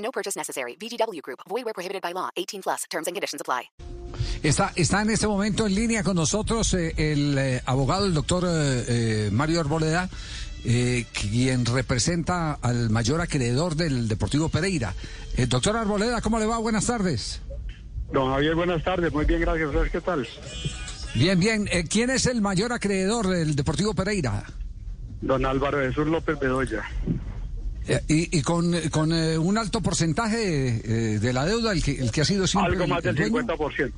No purchase necessary. VGW Group. Void where prohibited by law. 18 plus. Terms and conditions apply. Está, está en este momento en línea con nosotros eh, el eh, abogado, el doctor eh, eh, Mario Arboleda, eh, quien representa al mayor acreedor del Deportivo Pereira. Eh, doctor Arboleda, ¿cómo le va? Buenas tardes. Don Javier, buenas tardes. Muy bien, gracias. ¿Ustedes qué tal? Bien, bien. Eh, ¿Quién es el mayor acreedor del Deportivo Pereira? Don Álvaro Jesús López Bedoya. Eh, y, y con, con eh, un alto porcentaje eh, de la deuda, el que, el que ha sido siempre Algo el- más del el dueño? 50%.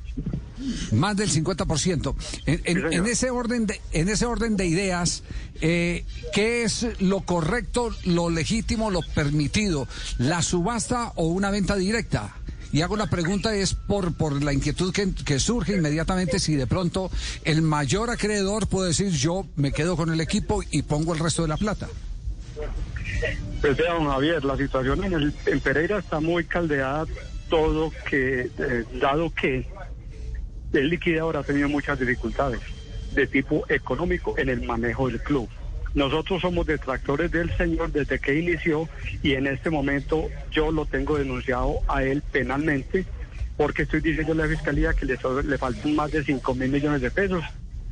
Más del 50%. En, en- en ese orden de, en ese orden de ideas, eh, ¿qué es lo correcto, lo legítimo, lo permitido? ¿La subasta o una venta directa? Y hago la pregunta es por, por la inquietud que, que surge inmediatamente si de pronto el mayor acreedor puede decir yo me quedo con el equipo y pongo el resto de la plata. Pues vea, don Javier, la situación en, el, en Pereira está muy caldeada, todo que, eh, dado que el liquidador ha tenido muchas dificultades de tipo económico en el manejo del club. Nosotros somos detractores del señor desde que inició y en este momento yo lo tengo denunciado a él penalmente porque estoy diciendo a la fiscalía que le, faltan más de 5 mil millones de pesos.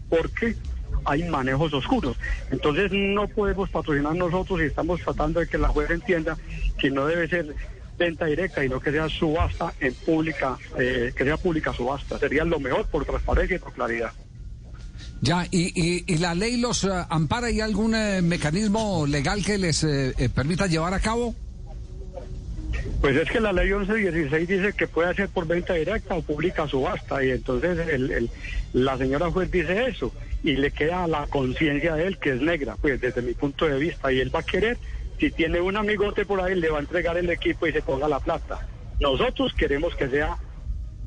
Porque hay manejos oscuros. Entonces no podemos patrocinar nosotros y estamos tratando de que la juez entienda que no debe ser venta directa y no que sea subasta en pública, eh, que sea pública subasta. Sería lo mejor por transparencia y por claridad. Ya, y, y, y la ley los eh, ampara y algún eh, mecanismo legal que les eh, eh, permita llevar a cabo? Pues es que la ley 1116 dice que puede ser por venta directa o pública subasta y entonces el- el- la señora juez dice eso y le queda la conciencia de él que es negra, pues desde mi punto de vista y él va a querer, si tiene un amigote por ahí, le va a entregar el equipo y se ponga la plata. Nosotros queremos que sea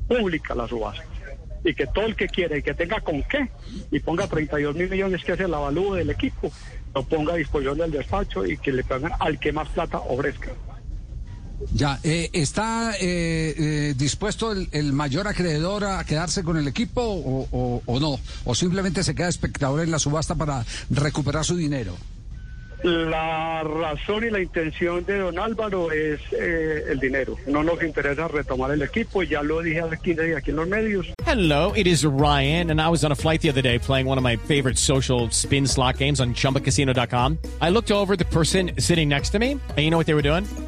pública la subasta y que todo el que quiera y que tenga con qué y ponga 32 mil millones que es el avalúo del equipo, lo ponga a disposición del despacho y que le pagan al que más plata ofrezca. Ya, eh, ¿está eh, eh, dispuesto el, el mayor acreedor a quedarse con el equipo o, o- o no? ¿O simplemente se queda espectador en la subasta para recuperar su dinero? La razón y la intención de don Álvaro es eh, el dinero. No nos interesa retomar el equipo, ya lo dije hace 15 días aquí en los medios. Hello, it is Ryan, and I was on a flight the other day playing one of my favorite social spin slot games on chumbacasino.com. I looked over at the person sitting next to me, and you know what they were doing?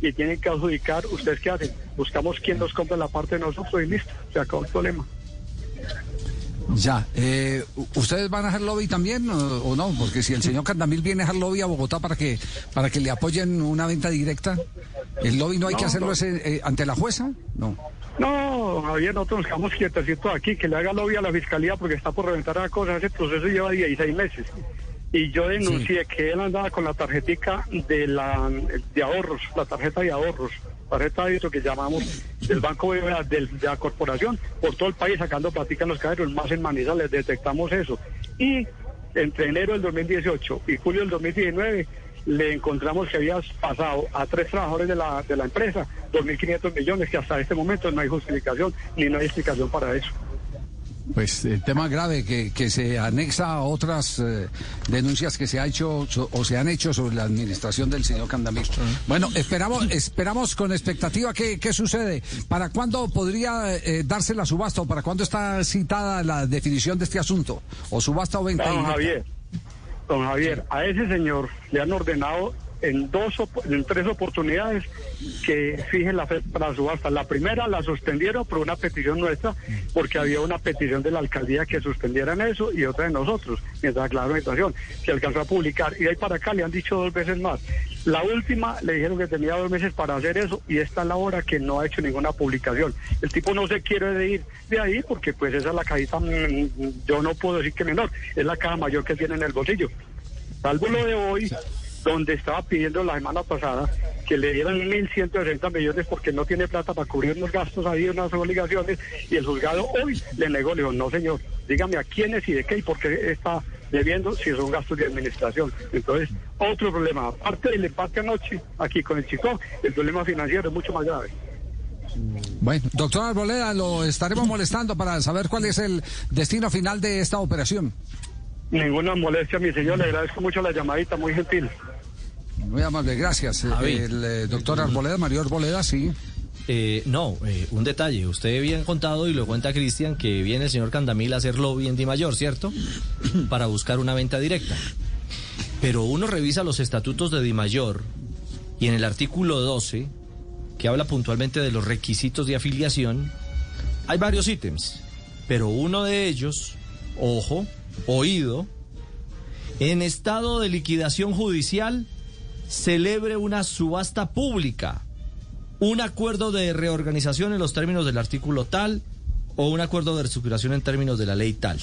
y tienen que adjudicar, ¿ustedes qué hacen? Buscamos quién nos compra la parte de nosotros y listo, se acabó el problema. Ya, eh, ¿ustedes van a hacer lobby también o, o no? Porque si el señor Candamil viene a hacer lobby a Bogotá para que para que le apoyen una venta directa, ¿el lobby no hay que hacerlo no. ese, eh, ante la jueza? No. No, Javier, nosotros nos quedamos quietecitos aquí, que le haga lobby a la fiscalía porque está por reventar la cosa. Ese proceso lleva 16 meses. Y yo denuncié que él andaba con la tarjetica de la de ahorros, la tarjeta de ahorros, tarjeta de eso que llamamos del Banco BBVA, del- de la corporación, por todo el país sacando platica en los cajeros, más en Manizales, detectamos eso. Y entre enero del 2018 y julio del 2019 le encontramos que había pasado a tres trabajadores de la, de la empresa 2.500 millones, que hasta este momento no hay justificación ni no hay explicación para eso. Pues el tema grave que, que se anexa a otras eh, denuncias que se ha hecho so- o se han hecho sobre la administración del señor Candamil. Bueno, esperamos esperamos con expectativa qué, qué sucede. ¿Para cuándo podría eh, darse la subasta o para cuándo está citada la definición de este asunto? ¿O subasta o venta? Don? Javier, don Javier, a ese señor le han ordenado en dos en tres oportunidades que fijen la fecha para subasta. La primera la suspendieron por una petición nuestra, porque había una petición de la alcaldía que suspendieran eso y otra de nosotros, mientras aclararon la situación. Se alcanzó a publicar y de ahí para acá le han dicho dos veces más. La última le dijeron que tenía dos meses para hacer eso y esta es la hora que no ha hecho ninguna publicación. El tipo no se quiere ir de ahí porque pues esa es la cajita, mm, yo no puedo decir que menor, es la caja mayor que tiene en el bolsillo. Salvo lo de hoy, donde estaba pidiendo la semana pasada que le dieran 1.160 millones porque no tiene plata para cubrir unos gastos ahí, unas obligaciones, y el juzgado hoy le negó, le dijo, no señor, dígame a quiénes y de qué y por qué está debiendo si son gastos de administración. Entonces, otro problema, aparte del empate anoche aquí con el Chico, el problema financiero es mucho más grave. Bueno, doctor Arboleda, lo estaremos molestando para saber cuál es el destino final de esta operación. Ninguna molestia, mi señor, le agradezco mucho la llamadita, muy gentil. Muy amable, gracias. Javi. El eh, doctor Arboleda, Mario Arboleda, sí. Eh, no, eh, un detalle. Usted bien contado y lo cuenta Cristian que viene el señor Candamil a hacer lobby en Di Mayor, ¿cierto? Para buscar una venta directa. Pero uno revisa los estatutos de Di Mayor y en el artículo 12, que habla puntualmente de los requisitos de afiliación, hay varios ítems. Pero uno de ellos, ojo, oído, en estado de liquidación judicial, celebre una subasta pública un acuerdo de reorganización en los términos del artículo tal o un acuerdo de reestructuración en términos de la ley tal.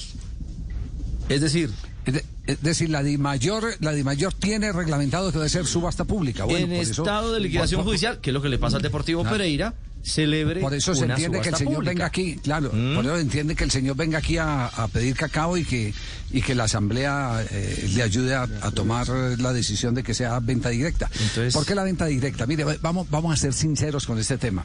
Es decir, Es de- es decir, la Di Mayor, la Di Mayor tiene reglamentado que debe ser subasta pública. Bueno, en por eso- estado de liquidación judicial, que es lo que le pasa al Deportivo. Pereira, celebre Por eso se una entiende que el señor pública. venga aquí, claro, Mm. por eso entiende que el señor venga aquí a, a pedir cacao y que, y que la asamblea eh, le ayude a, a tomar la decisión de que sea venta directa. Entonces- ¿Por qué la venta directa? Mire, vamos, vamos a ser sinceros con este tema.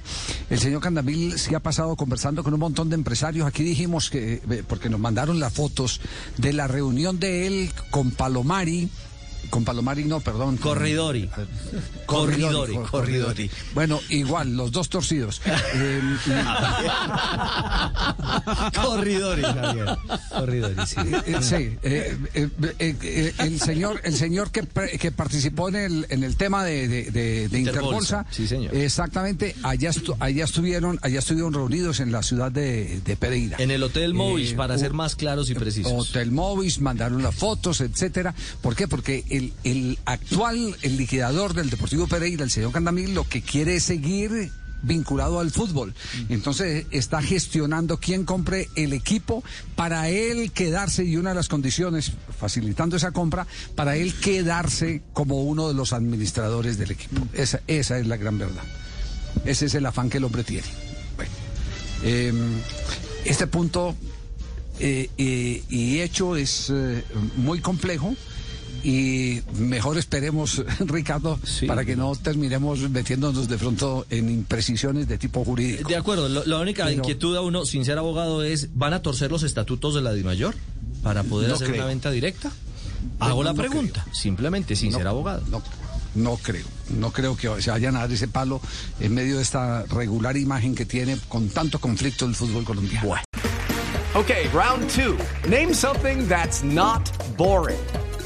El señor Candamil se ha pasado conversando con un montón de empresarios. Aquí dijimos que, eh, porque nos mandaron las fotos de la reunión de él con Palomari. Con Palomari, no, perdón. con- Corridori. Corridori, cor- corridori. Bueno, igual, los dos torcidos. Eh, Corridori, Javier. Corridori, sí. Eh, sí, eh, eh, eh, eh, el señor, el señor que, que participó en el, en el tema de, de, de- de Interbolsa, Interbolsa, sí, señor. exactamente, allá, estu- allá estuvieron, allá estuvieron reunidos en la ciudad de, de Pereira. En el Hotel Movish, Eh, para ser más claros y precisos. Hotel Movis, mandaron las fotos, etcétera. ¿Por qué? Porque el, el actual, el liquidador del Deportivo Pereira, el señor Candamil, lo que quiere es seguir vinculado al fútbol. Entonces está gestionando quién compre el equipo para él quedarse y una de las condiciones facilitando esa compra para él quedarse como uno de los administradores del equipo. Esa, esa es la gran verdad. Ese es el afán que el hombre tiene. Bueno, eh, este punto eh, eh, y hecho es eh, muy complejo y mejor esperemos, Ricardo, Sí. para que no terminemos metiéndonos de pronto en imprecisiones de tipo jurídico. De acuerdo, lo- la única Pero- inquietud a uno, sin ser abogado, es, ¿van a torcer los estatutos de la DIMAYOR para poder No hacer creo. una venta directa? No, Hago la no pregunta, simplemente, sin No, ser abogado. No, no creo. No creo que se vayan a dar ese palo en medio de esta regular imagen que tiene con tanto conflicto el fútbol colombiano. Okay, round two. Name something that's not boring.